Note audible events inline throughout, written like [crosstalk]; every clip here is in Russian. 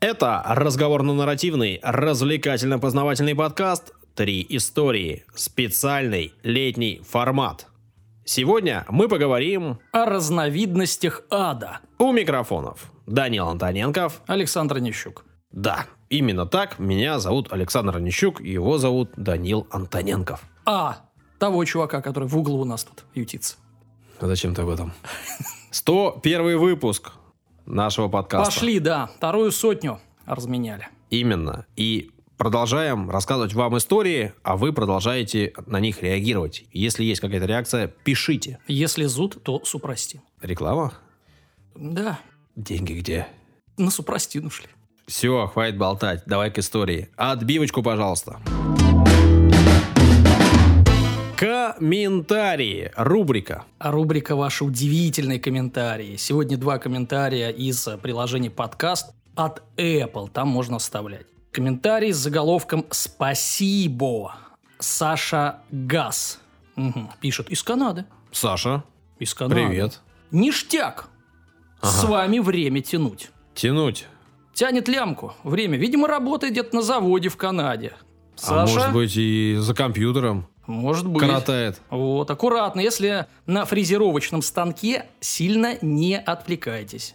Это разговорно-нарративный, развлекательно-познавательный подкаст «Три истории». Специальный летний формат. Сегодня мы поговорим О разновидностях ада. у микрофонов. Данил Антоненков. Александр Нищук. Да, именно так. Меня зовут Александр Онищук, и его зовут Данил Антоненков. А того чувака, который в углу у нас тут ютится. А Зачем ты об этом? [laughs] 101 выпуск нашего подкаста. Пошли, да, вторую сотню разменяли. Именно. И продолжаем рассказывать вам истории, а вы продолжаете на них реагировать. Если есть какая-то реакция, пишите. Если зуд, то супрастин. Реклама? Да, Деньги где? на супрастин ушли. Все, хватит болтать. Давай к истории. Отбивочку, пожалуйста. Комментарии. Рубрика. А рубрика «Ваши удивительные комментарии». Сегодня два комментария из э, приложения подкаст от Apple. Там можно оставлять. Комментарий с заголовком «Спасибо». Саша Газ. Мгм, Пишет из Канады. Саша, Из Канады. привет. Ништяк. С вами время тянуть. Тянуть. Тянет лямку. Время. Видимо, работает где-то на заводе в Канаде. А Саша? может быть и за компьютером Может быть. коротает. Вот, аккуратно. Если на фрезеровочном станке, сильно не отвлекайтесь.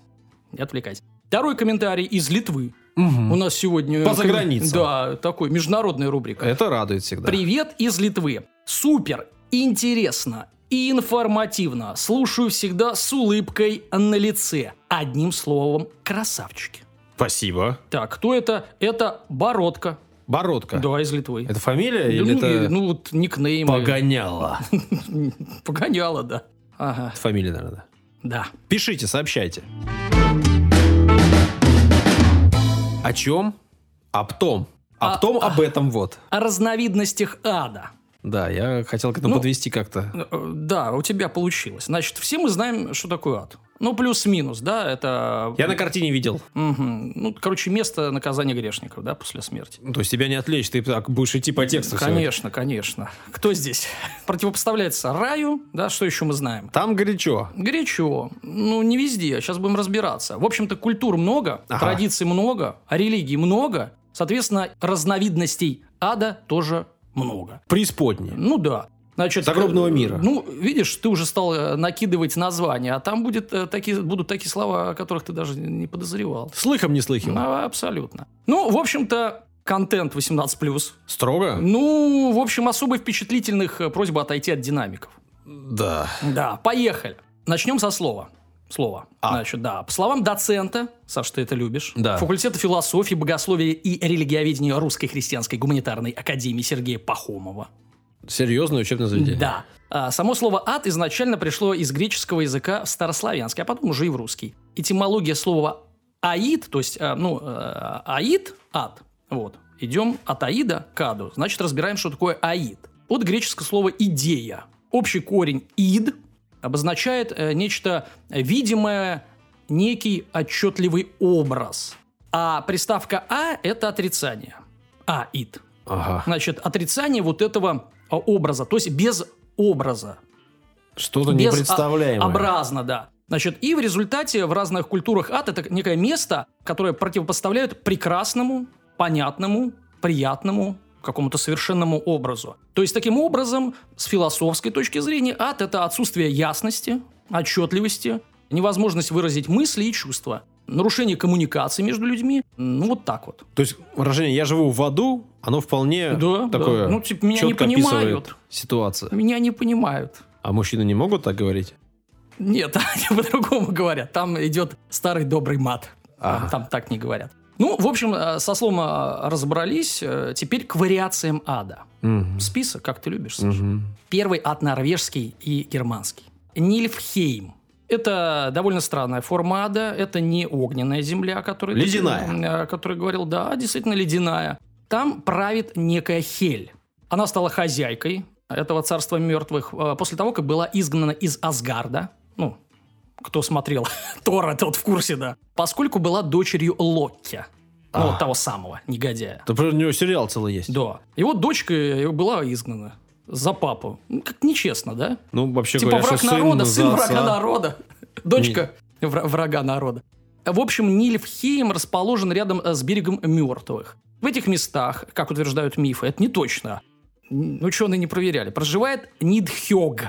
Не отвлекайтесь. Второй комментарий из Литвы. У нас сегодня... По заграницам. Да, такой, международная рубрика. Это радует всегда. Привет из Литвы. Супер, интересно и информативно. Слушаю всегда с улыбкой на лице. Одним словом, красавчики. Спасибо. Так, кто это? Это Бородка. Бородка. Да, из Литвы. Это фамилия Да, или ну, это ну, вот никнейм. погоняла? [laughs] Погоняла, да. Ага, Это фамилия, наверное. да. Пишите, сообщайте. О чем? Об том. Об А- том, об этом вот. О разновидностях ада. Да, я хотел к этому Ну, подвести как-то. Э, Да, у тебя получилось. Значит, все мы знаем, что такое ад. Ну, плюс-минус, да, это... Я на картине видел. Мгм. Ну, короче, место наказания грешников, да, после смерти. Ну, То есть тебя не отвлечь, ты так будешь идти по тексту. Конечно, конечно. Кто здесь? [laughs] Противопоставляется раю, да, что еще мы знаем? Там горячо. Горячо. Ну, не везде. Сейчас будем разбираться. В общем-то, культур много, Ага. традиций много, а религий много. Соответственно, разновидностей ада тоже много. Преисподней. Ну да. Значит, Загробного э, мира. Ну, видишь, ты уже стал э, накидывать названия, а там будет, э, такие, будут такие слова, о которых ты даже не подозревал. Слыхом не слыхивал. Ну, абсолютно. Ну, в общем-то, контент 18+. Строго? Ну, в общем, особо впечатлительных э, просьба отойти от динамиков. Да. Да, поехали. Начнем со слова. Слово. А. Значит, да. По словам доцента, Саш, ты это любишь, Да. факультета философии, богословия и религиоведения Русской христианской гуманитарной академии Сергея Пахомова. Серьезное учебное заведение. Да. А, само слово «ад» изначально пришло из греческого языка в старославянский, а потом уже и в русский. Этимология слова «аид», то есть, а, ну, э, «аид» – «ад». Вот. Идем от «аида» к «аду». Значит, разбираем, что такое «аид». От греческого слова «идея». Общий корень «ид» обозначает э, нечто видимое, некий отчетливый образ. А приставка «а» – это отрицание. «Аид». Ага. Значит, отрицание вот этого образа, то есть без образа. Что-то без непредставляемое. а- образно, да. Значит, и в результате в разных культурах ад – это некое место, которое противопоставляют прекрасному, понятному, приятному, какому-то совершенному образу. То есть, таким образом, с философской точки зрения, ад – это отсутствие ясности, отчетливости, невозможность выразить мысли и чувства, нарушение коммуникации между людьми. Ну, вот так вот. То есть выражение «я живу в аду», оно вполне Да, такое да. Ну, типа, меня не понимают. ситуацию. Меня не понимают. А мужчины не могут так говорить? Нет, [laughs] они по-другому говорят. Там идет старый добрый мат. Ага. Там так не говорят. Ну, в общем, э, со словом э, разобрались. Э, Теперь к вариациям ада. Мгм. Список, как ты любишь, Саша. Мгм. Первый ад норвежский и германский. Нильфхейм. Это довольно странная форма ада. Это не огненная земля, о которой ты- Ледяная. э, о которой говорил. Да, действительно ледяная. Там правит некая Хель. Она стала хозяйкой этого царства мертвых э, после того, как была изгнана из Асгарда. Ну, кто смотрел [laughs] Тора, тот в курсе, да. Поскольку была дочерью Локки. Ну, А. того самого негодяя. Да, про него сериал целый есть. Да. Вот дочка его была изгнана за папу. Ну, как нечестно, да? Ну, вообще типа говоря, враг сын народа, за сын врага отца. народа. [laughs] Дочка вра- врага народа. В общем, Нильфхейм расположен рядом с берегом мертвых. В этих местах, как утверждают мифы, это не точно, ученые не проверяли, проживает Нидхёг.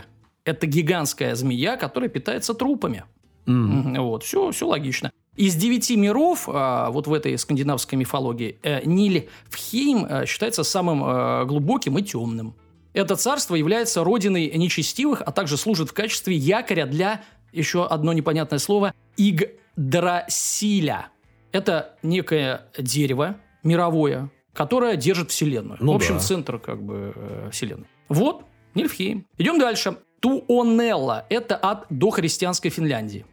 Это гигантская змея, которая питается трупами. Mm. Вот, все, все логично. Из девяти миров, а, вот в этой скандинавской мифологии, э, Нильфхейм э, считается самым э, глубоким и темным. Это царство является родиной нечестивых, а также служит в качестве якоря для, еще одно непонятное слово, Игдрасиля. Это некое дерево мировое, которое держит Вселенную. Ну, в общем, да. центр как бы Вселенной. Вот, Нильфхейм. Идем дальше. Туонелла – это от дохристианской Финляндии.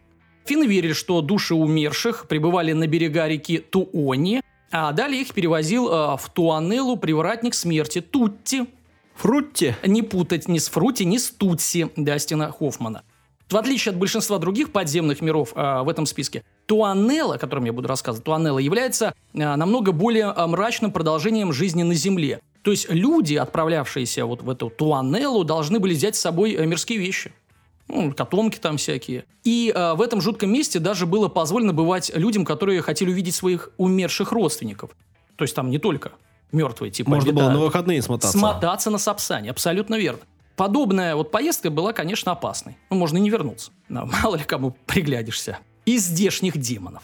Финны верили, что души умерших пребывали на берега реки Туони, а далее их перевозил э, в Туанеллу привратник смерти Тутти. Фрутти? Не путать ни с Фрутти, ни с Тутси Дастина Хоффмана. В отличие от большинства других подземных миров э, в этом списке, Туанелла, о котором я буду рассказывать, Туанелла является э, намного более э, мрачным продолжением жизни на Земле. То есть люди, отправлявшиеся вот в эту Туанеллу, должны были взять с собой э, мирские вещи ну, котомки там всякие. И э, в этом жутком месте даже было позволено бывать людям, которые хотели увидеть своих умерших родственников. То есть там не только мертвые типа Можно обитают. было на выходные смотаться. Смотаться на Сапсане, абсолютно верно. Подобная вот поездка была, конечно, опасной. Ну, можно и не вернуться. Но, [laughs] мало ли кому приглядишься. Из здешних демонов.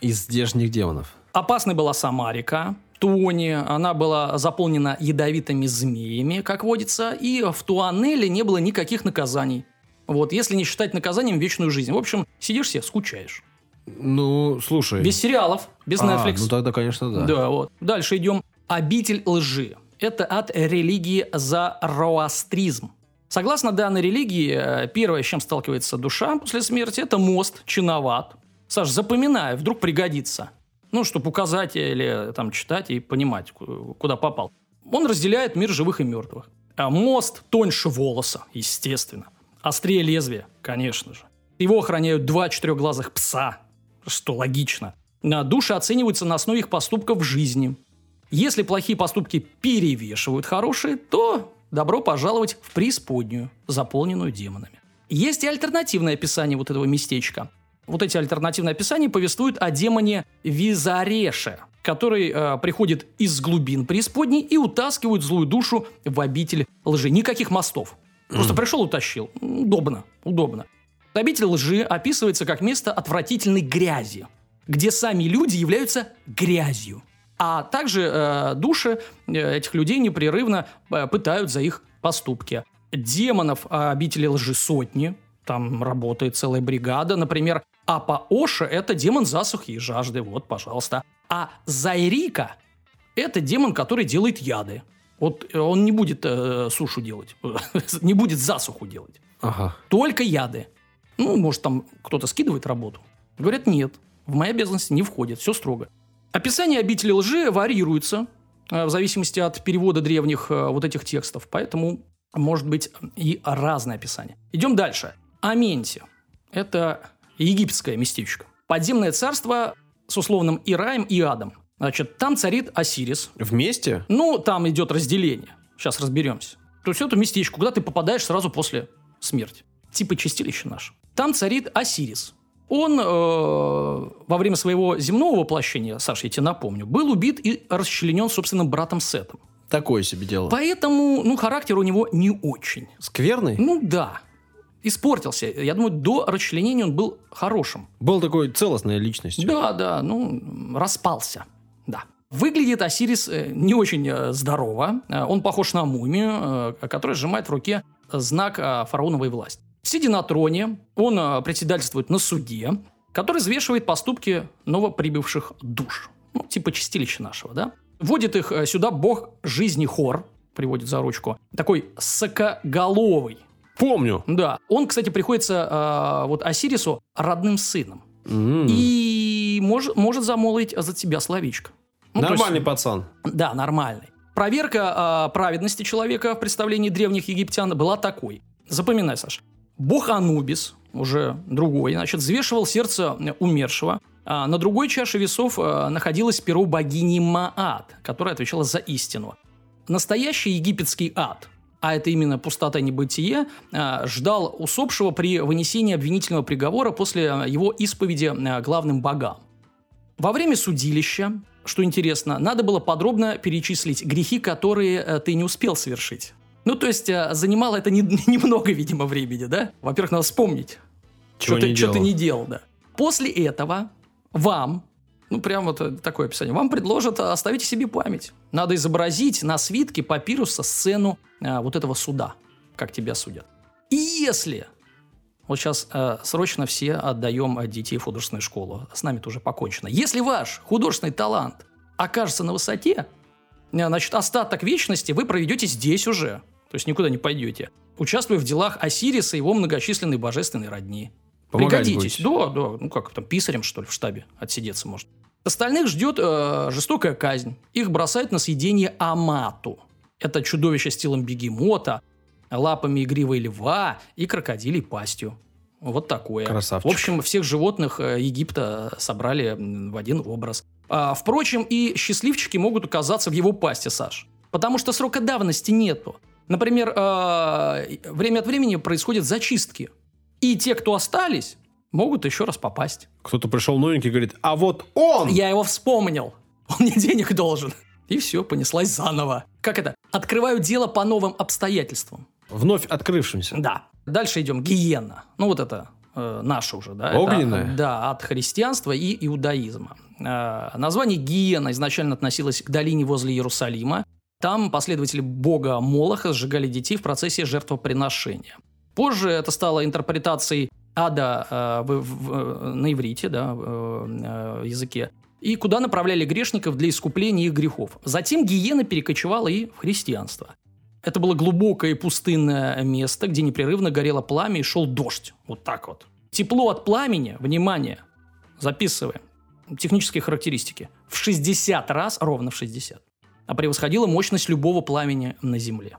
Из здешних демонов. Опасной была сама река, Тони, она была заполнена ядовитыми змеями, как водится, и в Туанеле не было никаких наказаний. Вот, если не считать наказанием вечную жизнь. В общем, сидишь себе, скучаешь. Ну, слушай. Без сериалов, без а, Netflix. Ну, тогда, конечно, да. Да, вот. Дальше идем. Обитель лжи. Это от религии зороастризм. Согласно данной религии, э, первое, с чем сталкивается душа после смерти, это мост, чиноват. Саш, запоминай, вдруг пригодится. Ну, чтобы указать или там читать и понимать, куда попал. Он разделяет мир живых и мертвых. А мост тоньше волоса, естественно. Острее лезвия, конечно же. Его охраняют два четырехглазых пса, что логично. На души оцениваются на основе их поступков в жизни. Если плохие поступки перевешивают хорошие, то добро пожаловать в преисподнюю, заполненную демонами. Есть и альтернативное описание вот этого местечка. Вот эти альтернативные описания повествуют о демоне Визареше, который э, приходит из глубин преисподней и утаскивает злую душу в обитель лжи. Никаких мостов. Просто пришел, утащил. Удобно, удобно. Обитель лжи описывается как место отвратительной грязи, где сами люди являются грязью. А также э, души э, этих людей непрерывно э, пытают за их поступки. Демонов э, обители лжи сотни, там работает целая бригада. Например, Апа Оша – это демон засухи и жажды, вот, пожалуйста. А Зайрика – это демон, который делает яды. Вот э, он не будет э, сушу делать, [laughs] не будет засуху делать. Ага. Только яды. Ну, может, там кто-то скидывает работу. Говорят, нет, в мои обязанности не входит, все строго. Описание обители лжи варьируется э, в зависимости от перевода древних э, вот этих текстов, поэтому может быть и разное описание. Идем дальше. Аменти. Это египетское местечко. Подземное царство с условным Ираем и Адом. Значит, там царит Осирис. Вместе? Ну, там идет разделение. Сейчас разберемся. То есть это местечко, куда ты попадаешь сразу после смерти. Типа чистилище наше. Там царит Осирис. Он э, во время своего земного воплощения, Саша, я тебе напомню, был убит и расчленен собственным братом Сетом. Такое себе дело. Поэтому, ну, характер у него не очень. Скверный? Ну, да. Испортился. Я думаю, до расчленения он был хорошим. Был такой целостной личностью. Да, да, ну, распался. Да. Выглядит Осирис э, не очень э, здорово. Э, он похож на мумию, которая сжимает в руке знак фараоновой власти. Сидя на троне, он председательствует на суде, который взвешивает поступки новоприбывших душ. Ну, типа чистилища нашего, да? Вводит их сюда бог жизни Хор, приводит за ручку. Такой сокоголовый. Помню. Да. Он, кстати, приходится э, вот Осирису родным сыном. Mm. И может, может замолвить за тебя словечко. Ну, нормальный есть, пацан. Да, нормальный. Проверка э, праведности человека в представлении древних египтян была такой. Запоминай, Саша. Бог Анубис, уже другой, значит, взвешивал сердце умершего. А на другой чаше весов а, находилось перо богини Маат, которая отвечала за истину. Настоящий египетский ад а это именно пустота небытие, э, ждал усопшего при вынесении обвинительного приговора после его исповеди э, главным богам. Во время судилища, что интересно, надо было подробно перечислить грехи, которые э, ты не успел совершить. Ну, то есть, э, занимало это не- [laughs] немного, видимо, времени, да? Во-первых, надо вспомнить, Чего что, не ты, что ты не делал, да. После этого вам, ну, прям вот э, такое описание, вам предложат э, оставить себе память. Надо изобразить на свитке папируса сцену э, вот этого суда, как тебя судят. И если... Вот сейчас э, срочно все отдаем детей в художественную школу. С нами тоже покончено. Если ваш художественный талант окажется на высоте, значит, остаток вечности вы проведете здесь уже. То есть никуда не пойдете. Участвуя в делах Осириса и его многочисленной божественной родни. Помогать Пригодитесь. будете. Да, да. Ну как там, писарем, что ли, в штабе отсидеться может. Остальных ждет э, жестокая казнь. Их бросают на съедение Амату. Это чудовище с телом бегемота, лапами игривой льва и крокодилей пастью. Вот такое. Красавчик. В общем, всех животных э, Египта собрали в один образ. А, впрочем, и счастливчики могут оказаться в его пасти, Саш. Потому что срока давности нету. Например, э, время от времени происходят зачистки. И те, кто остались, могут еще раз попасть. Кто-то пришел новенький и говорит, а вот он! Я его вспомнил. Он мне [laughs] денег должен. И все, понеслась заново. Как это? Открываю дело по новым обстоятельствам. Вновь открывшимся. Да. Дальше идем. Гиена. Ну, вот это э, наше уже, да? Это, Огненная? да, от христианства и иудаизма. Э, название Гиена изначально относилось к долине возле Иерусалима. Там последователи бога Молоха сжигали детей в процессе жертвоприношения. Позже это стало интерпретацией ада э, в- в- на иврите, да, э, языке, и куда направляли грешников для искупления их грехов. Затем гиена перекочевала и в христианство. Это было глубокое и пустынное место, где непрерывно горело пламя и шел дождь. Вот так вот. Тепло от пламени, внимание, записываем, технические характеристики, в 60 раз, ровно в 60, а превосходила мощность любого пламени на Земле.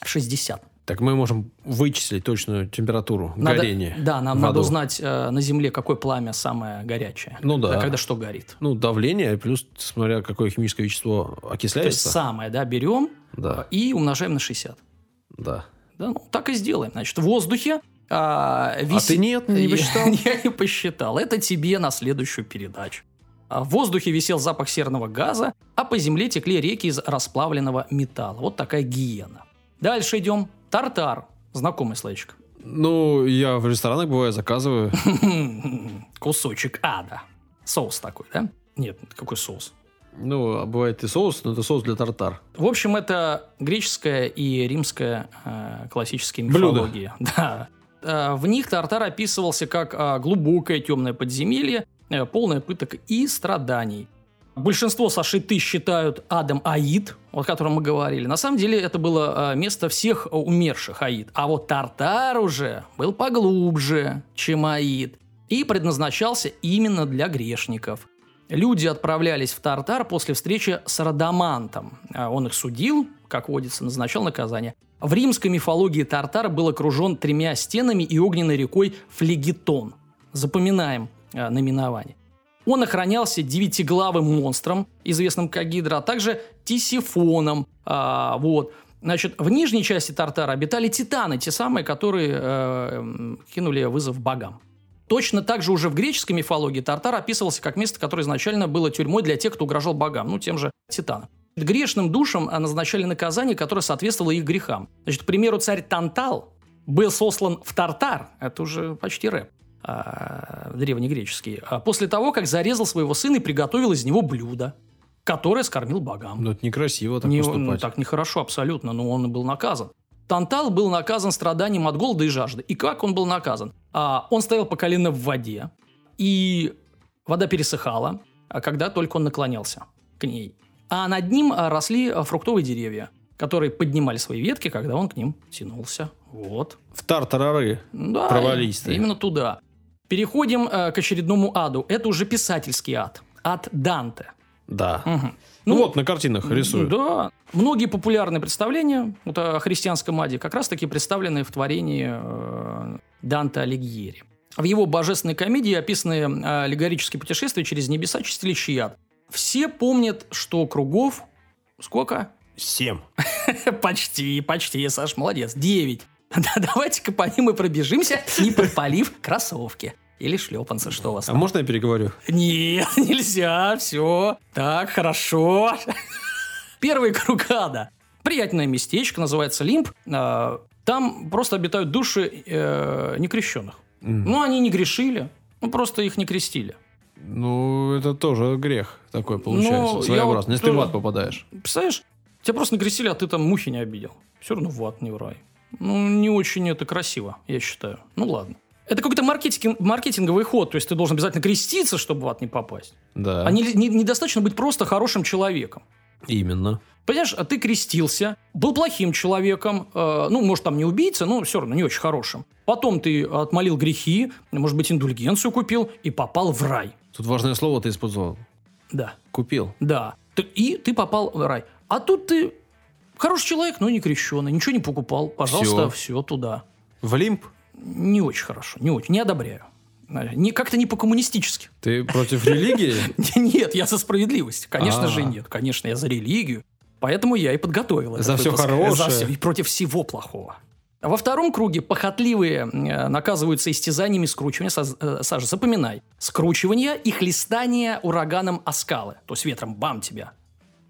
В 60. Так мы можем вычислить точную температуру Надо- горения. Да, нам надо узнать э, на Земле, какое пламя самое горячее. Ну да. Когда что горит. Ну, давление, плюс, смотря какое химическое вещество То есть окисляется. самое, да, берем Да, и умножаем на 60. да. Да, ну, так и сделаем. Значит, в воздухе а, А вис- ты нет, не [laughs] Я- посчитал? Я не посчитал. Это тебе на следующую передачу. А В воздухе висел запах серного газа, а по земле текли реки из расплавленного металла. Вот такая гиена. Дальше идем. Тартар. Знакомый словечко. Ну, я в ресторанах бываю, заказываю. [laughs] Кусочек ада. Соус такой, да? Нет, какой соус? Ну, а бывает и соус, но это соус для тартар. В общем, это греческая и римская э, классические мифологии. [laughs] Да. Э, В них Тартар описывался как э, глубокое темное подземелье, э, полное пыток и страданий. Большинство сашиты считают адом Аид, о котором мы говорили. На самом деле это было э, место всех э, умерших Аид. А вот Тартар уже был поглубже, чем Аид. И предназначался именно для грешников. Люди отправлялись в Тартар после встречи с Радамантом. Он их судил, как водится, назначал наказание. В римской мифологии Тартар был окружен тремя стенами и огненной рекой Флегетон. Запоминаем наименование. Он охранялся девятиглавым монстром, известным как Гидра, а также Тисифоном. А, вот. Значит, в нижней части Тартара обитали титаны, те самые, которые э, кинули вызов богам. Точно так же уже в греческой мифологии Тартар описывался как место, которое изначально было тюрьмой для тех, кто угрожал богам, ну, тем же титанам. Грешным душам а, назначали наказание, которое соответствовало их грехам. Значит, к примеру, царь Тантал был сослан в Тартар, это уже почти рэп, древнегреческий, а, после того, как зарезал своего сына и приготовил из него блюдо, которое скормил богам. Ну, это некрасиво так Не- поступать. ну, так нехорошо абсолютно, но он был наказан. Тантал был наказан страданием от голода и жажды. И как он был наказан? А, он стоял по колено в воде, и вода пересыхала, а когда только он наклонялся к ней. А над ним а, росли а, фруктовые деревья, которые поднимали свои ветки, когда он к ним тянулся. Вот. В тартарары. Да, Провались. Именно туда. Переходим э, к очередному аду. Это уже писательский ад. Ад Данте. Да. Мгм. Ну, вот на картинах рисуют. Да. Многие популярные представления вот, о христианском аде как раз-таки представлены в творении э, Данте Алигьери. В его божественной комедии описаны э, аллегорические путешествия через небеса, чистилище и ад. Все помнят, что кругов сколько? Семь. [laughs] Почти, почти, Саш, молодец. Девять. [laughs] Да, давайте-ка по ним и пробежимся, не подпалив кроссовки. Или шлепанцы, что у вас А там? можно я переговорю? Нет, [laughs] нельзя, все. Так, хорошо. Первый круг ада. Приятное местечко, называется Лимб. А, Там просто обитают души э, некрещенных. Ну, они не грешили, ну, просто их не крестили. Ну, это тоже грех такой получается, Ну, своеобразный. я Если ты в тоже- ад попадаешь. Представляешь, тебя просто накрестили, а ты там мухи не обидел. Все равно в ад, не в рай. Ну, не очень это красиво, я считаю. Ну, ладно. Это какой-то маркетинг, маркетинговый ход, то есть ты должен обязательно креститься, чтобы в ад не попасть. Да, А не- не- недостаточно быть просто хорошим человеком. именно. Понимаешь, а ты крестился, был плохим человеком, э, ну, может, там не убийца, но все равно не очень хорошим. Потом ты отмолил грехи, может быть, индульгенцию купил и попал в рай. Тут важное слово ты использовал. Да, Купил. да. И ты попал в рай. А тут ты хороший человек, но не крещеный, ничего не покупал. Пожалуйста, все туда. В лимб? Не очень хорошо, не очень, не одобряю. Не, как-то не по-коммунистически. Ты против религии? [laughs] Нет, я за справедливость. Конечно А. же нет. Конечно, я за религию. Поэтому я и подготовил За выпуск. хорошее. И против всего плохого. Во втором круге похотливые э, наказываются истязаниями скручивания. Э, Саша, запоминай. Скручивание и хлестание ураганом о скалы. То есть ветром бам тебя.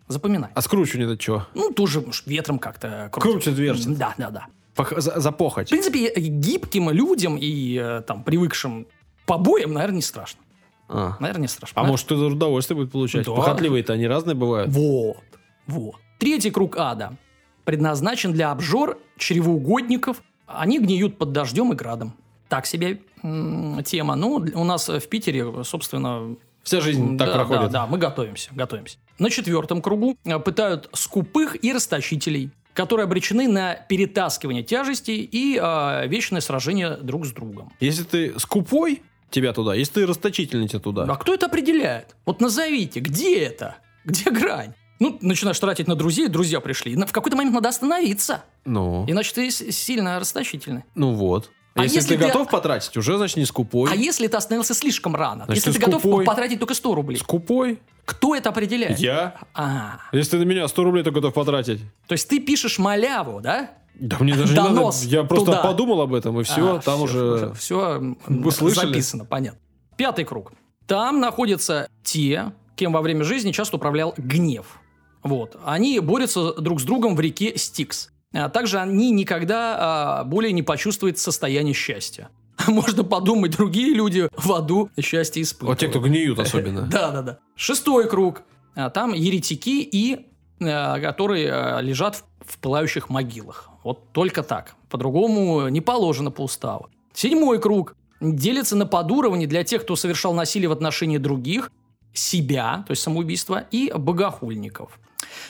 Запоминай. А скручивание это что? Ну, тоже ветром как-то крутит. Крутит, вертит. Да, да, да. За, за В похоть. принципе, гибким людям и э, там привыкшим побоям, наверное, не страшно. А, Наверное, не страшно. А может, кто-то удовольствие будет получать? Да. Похотливые-то они разные бывают. Вот, вот. Третий круг ада предназначен для обжор чревоугодников. Они гниют под дождем и градом. Так себе м, тема. Ну, у нас в Питере, собственно... Вся жизнь так да, проходит. Да, да, мы готовимся, готовимся. На четвертом кругу э, пытают скупых и расточителей, которые обречены на перетаскивание тяжестей и э, вечное сражение друг с другом. Если ты скупой, тебя туда. Если ты расточительный, тебя туда. А кто это определяет? Вот назовите, где это? Где грань? Ну, начинаешь тратить на друзей, друзья пришли. В какой-то момент надо остановиться. Ну, Иначе ты сильно расточительный. ну вот. А если, если ты, ты- готов потратить, уже, значит, не скупой. А если ты остановился слишком рано? Значит, если ты ты готов потратить только 100 рублей? Скупой? Кто это определяет? Я? А, Если ты на меня 100 рублей только готов потратить. то есть ты пишешь маляву, да? Да мне даже не Донос надо. Я просто туда. подумал об этом, и все, А, там уже... Все Вы слышали? записано, понятно. Пятый круг. Там находятся те, кем во время жизни часто управлял гнев. Вот. Они борются друг с другом в реке Стикс. А также они никогда а, более не почувствуют состояние счастья. [laughs] Можно подумать, другие люди в аду счастье испытывают. Вот те, кто гниют особенно. Да, да, да. Шестой круг. А, Там еретики и э, которые э, лежат в, в пылающих могилах. Вот только так. По-другому не положено по уставу. Седьмой круг делится на подуровни для тех, кто совершал насилие в отношении других, себя, то есть самоубийство, и богохульников.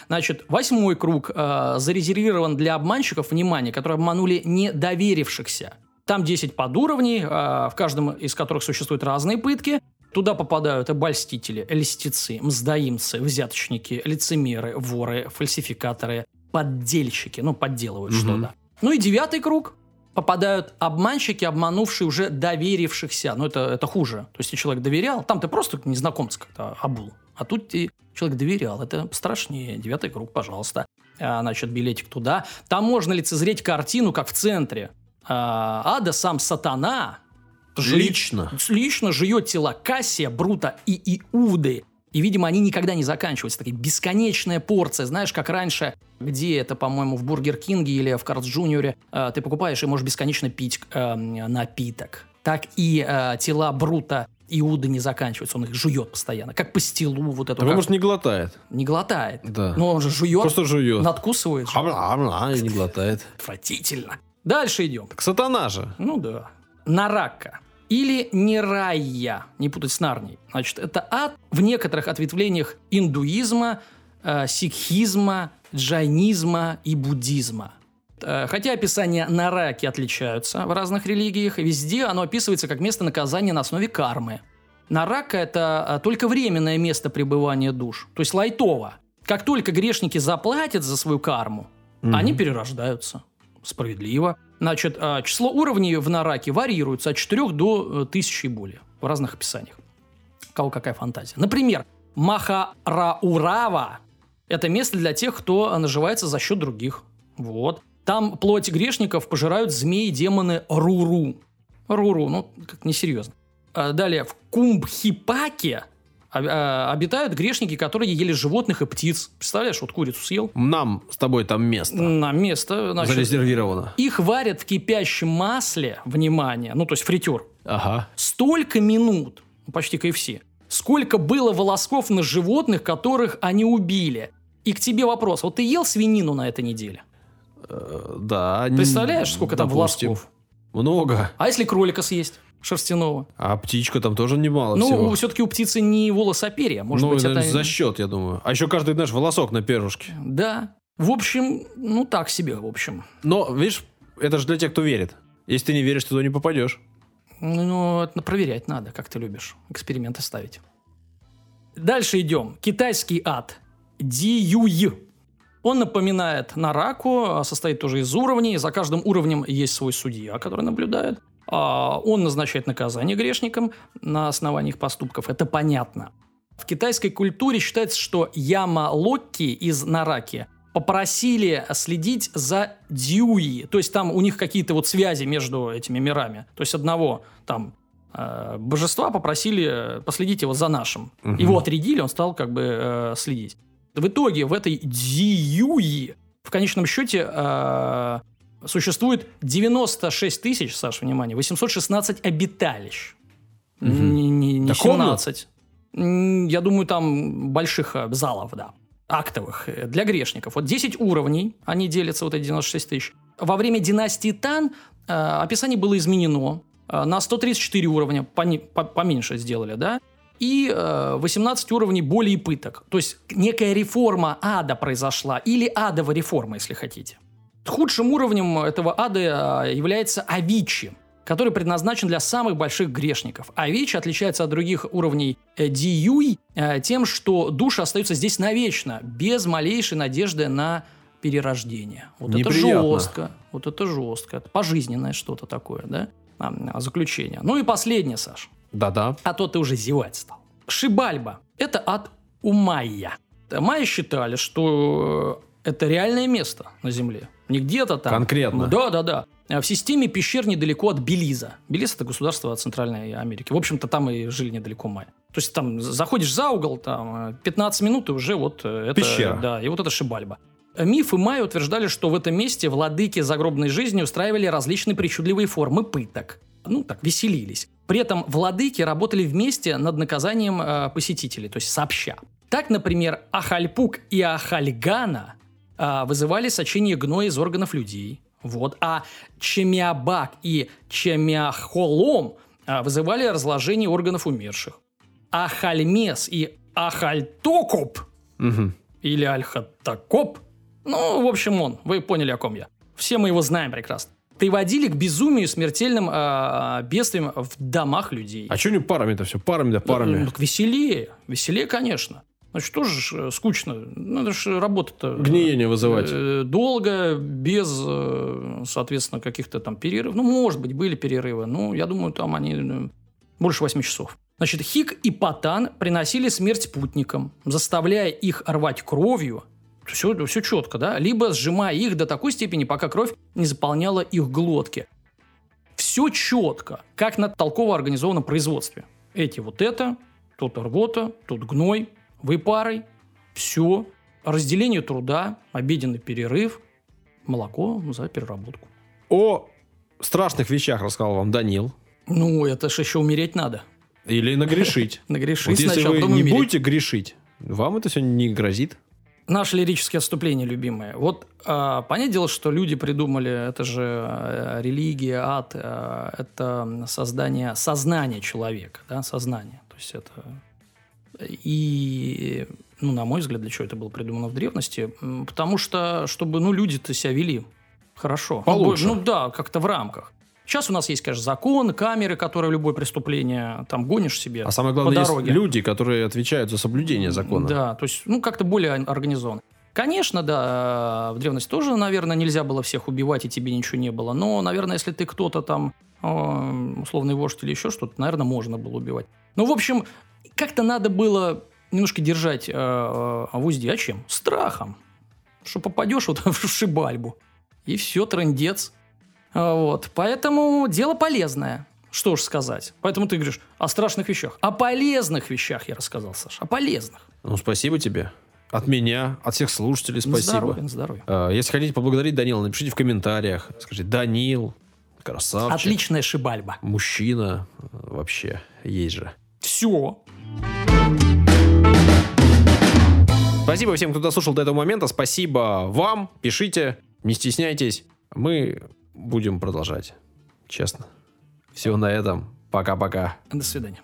Значит, восьмой круг э, зарезервирован для обманщиков, внимание, которые обманули недоверившихся. Там 10 подуровней, э, в каждом из которых существуют разные пытки. Туда попадают обольстители, льстецы, мздоимцы, взяточники, лицемеры, воры, фальсификаторы, поддельщики, ну, подделывают Мгм. что-то. Ну и девятый круг попадают обманщики, обманувшие уже доверившихся. Ну, это, это хуже. То есть, если человек доверял, там ты просто незнакомца как-то обул. А тут ты, человек доверял. Это страшнее. Девятый круг, пожалуйста. А, значит, билетик туда. Там можно лицезреть картину, как в центре. А, ада сам сатана жи- Лично. лично жует тела Кассия, Брута и Иуды. И, видимо, они никогда не заканчиваются. Такая бесконечная порция. Знаешь, как раньше, где это, по-моему, в Бургер Кинге или в Карлс Джуниоре, э, ты покупаешь и можешь бесконечно пить э, напиток. Так и э, тела Брута Иуды не заканчиваются. Он их жует постоянно. Как пастилу вот эту. Он, как- может, не глотает. Не глотает. Да. Но он же жует, Просто жует. надкусывает. же. Амла-амла, и не глотает. Отвратительно. Дальше идем. Так сатана же. Ну да. Нарака. Или Нерайя, не путать с Нарнией. Значит, это ад в некоторых ответвлениях индуизма, э, сикхизма, джайнизма и буддизма. Э, Хотя описания нараки отличаются в разных религиях, везде оно описывается как место наказания на основе кармы. Нарака – это э, только временное место пребывания душ, то есть лайтово. Как только грешники заплатят за свою карму, Мгм. они перерождаются. Справедливо. Значит, а, число уровней в Нараке варьируется от 4 до э, тысячи и более в разных описаниях. Кого какая фантазия. Например, Махараурава Это место для тех, кто наживается за счет других. Вот. Там плоть грешников пожирают змеи, демоны Руру. Руру, ну, как несерьезно. А далее, в Кумбхипаке обитают грешники, которые ели животных и птиц. Представляешь, вот курицу съел. Нам с тобой там место. На место. Значит, Зарезервировано. их варят в кипящем масле, внимание, ну, то есть фритюр, Ага. столько минут, ну, почти KFC, сколько было волосков на животных, которых они убили. И к тебе вопрос. Вот ты ел свинину на этой неделе? Э, Да. Представляешь, сколько там волосков? Много. А если кролика съесть шерстяного? А птичка там тоже немало ну, всего. все-таки у птицы не волос, а перья. Может ну, быть, это... за счет, я думаю. А еще каждый, знаешь, волосок на перышке. Да. В общем, ну так себе, в общем. Но, видишь, это же для тех, кто верит. Если ты не веришь, ты туда не попадешь. Ну, это проверять надо, как ты любишь. Эксперименты ставить. Дальше идем. Китайский ад. Диюй. Он напоминает Нараку, а состоит тоже из уровней. За каждым уровнем есть свой судья, который наблюдает. А, Он назначает наказание грешникам на основании их поступков. Это понятно. В китайской культуре считается, что Яма Локки из Нараки попросили следить за Дьюи. То есть там у них какие-то вот связи между этими мирами. То есть одного там э, божества попросили последить его за нашим. Мгм. Его отрядили, он стал как бы э, следить. В итоге в этой Дьюи в конечном счете э, существует 96 тысяч, Саша, внимание, 816 обиталищ. Мгм. Не, не- не Так комнат? 17. М, Я думаю, там больших э, залов, да. Актовых э, для грешников. Вот 10 уровней, они делятся, вот эти 96 тысяч. Во время династии Тан э, описание было изменено. Э, на 134 уровня пони- по- поменьше сделали, да? И э, 18 уровней боли и пыток. То есть некая реформа ада произошла. Или адовая реформа, если хотите. Худшим уровнем этого ада э, является Авичи, который предназначен для самых больших грешников. Авичи отличается от других уровней э, Диюй э, тем, что души остаются здесь навечно, без малейшей надежды на перерождение. Вот Неприятно. это жестко. Вот это жестко. Это пожизненное что-то такое, да? А, а, заключение. Ну и последнее, Саш. Да-да. А то ты уже зевать стал. Шибальба – это ад у майя. Майя считали, что э, это реальное место на Земле. Не где-то там. Конкретно. Да, да, да. В системе пещер недалеко от Белиза. Белиз – это государство Центральной Америки. В общем-то, там и жили недалеко майя. То есть там заходишь за угол, там э, 15 минут, и уже вот э, это... Пещера. Да, и вот это Шибальба. Мифы майя утверждали, что в этом месте владыки загробной жизни устраивали различные причудливые формы пыток. Ну, так, веселились. При этом владыки работали вместе над наказанием э, посетителей, то есть сообща. Так, например, Ахальпук и Ахальгана э, вызывали сочение гноя из органов людей. Вот. А Чемиабак и Чемиахолом э, вызывали разложение органов умерших. Ахальмес и Ахальтокоп Мгм. или Альхатакоп. Ну, в общем, он. Вы поняли, о ком я. Все мы его знаем прекрасно. Приводили к безумию, смертельным э, бедствиям в домах людей. А что не парами-то все? Парами да Ну, парами. так веселее. Веселее, конечно. Значит, тоже э, скучно. Надо же работа-то... Гниение вызывать. э, Долго, без, э, соответственно, каких-то там перерывов. Ну, может быть, были перерывы. Ну, я думаю, там они э, больше 8 часов. Значит, Хик и Патан приносили смерть путникам, заставляя их рвать кровью. Все, все четко, да? Либо сжимая их до такой степени, пока кровь не заполняла их глотки. Все четко, как на толково организованном производстве. Эти вот это, тут рвота, тут гной, вы парой, все. Разделение труда, обеденный перерыв, молоко за переработку. О страшных вещах рассказал вам Данил. Ну, это ж еще умереть надо. Или нагрешить. [laughs] Нагрешить Вот если сначала, вы не умереть. будете грешить, вам это все не грозит. Наши лирические отступления любимые. Вот а, понятное дело, что люди придумали, это же э, религия, ад, э, это создание сознания человека, да, сознание. То есть это... И, ну, на мой взгляд, для чего это было придумано в древности? Потому что, чтобы, ну, люди-то себя вели хорошо. Получше. Ну, да, как-то в рамках. Сейчас у нас есть, конечно, закон, камеры, которые любое преступление там гонишь себе А самое по главное, есть дороге. люди, которые отвечают за соблюдение закона. Да, то есть, ну, как-то более организован. Конечно, да, в древности тоже, наверное, нельзя было всех убивать, и тебе ничего не было. Но, наверное, если ты кто-то там, условный вождь или еще что-то, наверное, можно было убивать. Ну, в общем, как-то надо было немножко держать э, э, в узде. А чем? Страхом. Что попадешь вот [laughs] в шибальбу. И все, трендец. А, Вот. Поэтому дело полезное. Что ж сказать. Поэтому ты говоришь о страшных вещах. О полезных вещах я рассказал, Саша. О полезных. Ну, спасибо тебе. От меня, от всех слушателей спасибо. здоровье, здоровье. А, Если хотите поблагодарить Данила, напишите в комментариях. Скажите, Данил, красавчик. Отличная шибальба. Мужчина э, вообще есть же. Все. Спасибо всем, кто дослушал до этого момента. Спасибо вам. Пишите, не стесняйтесь. Мы будем продолжать. Честно. Все на этом. Пока-пока. До свидания.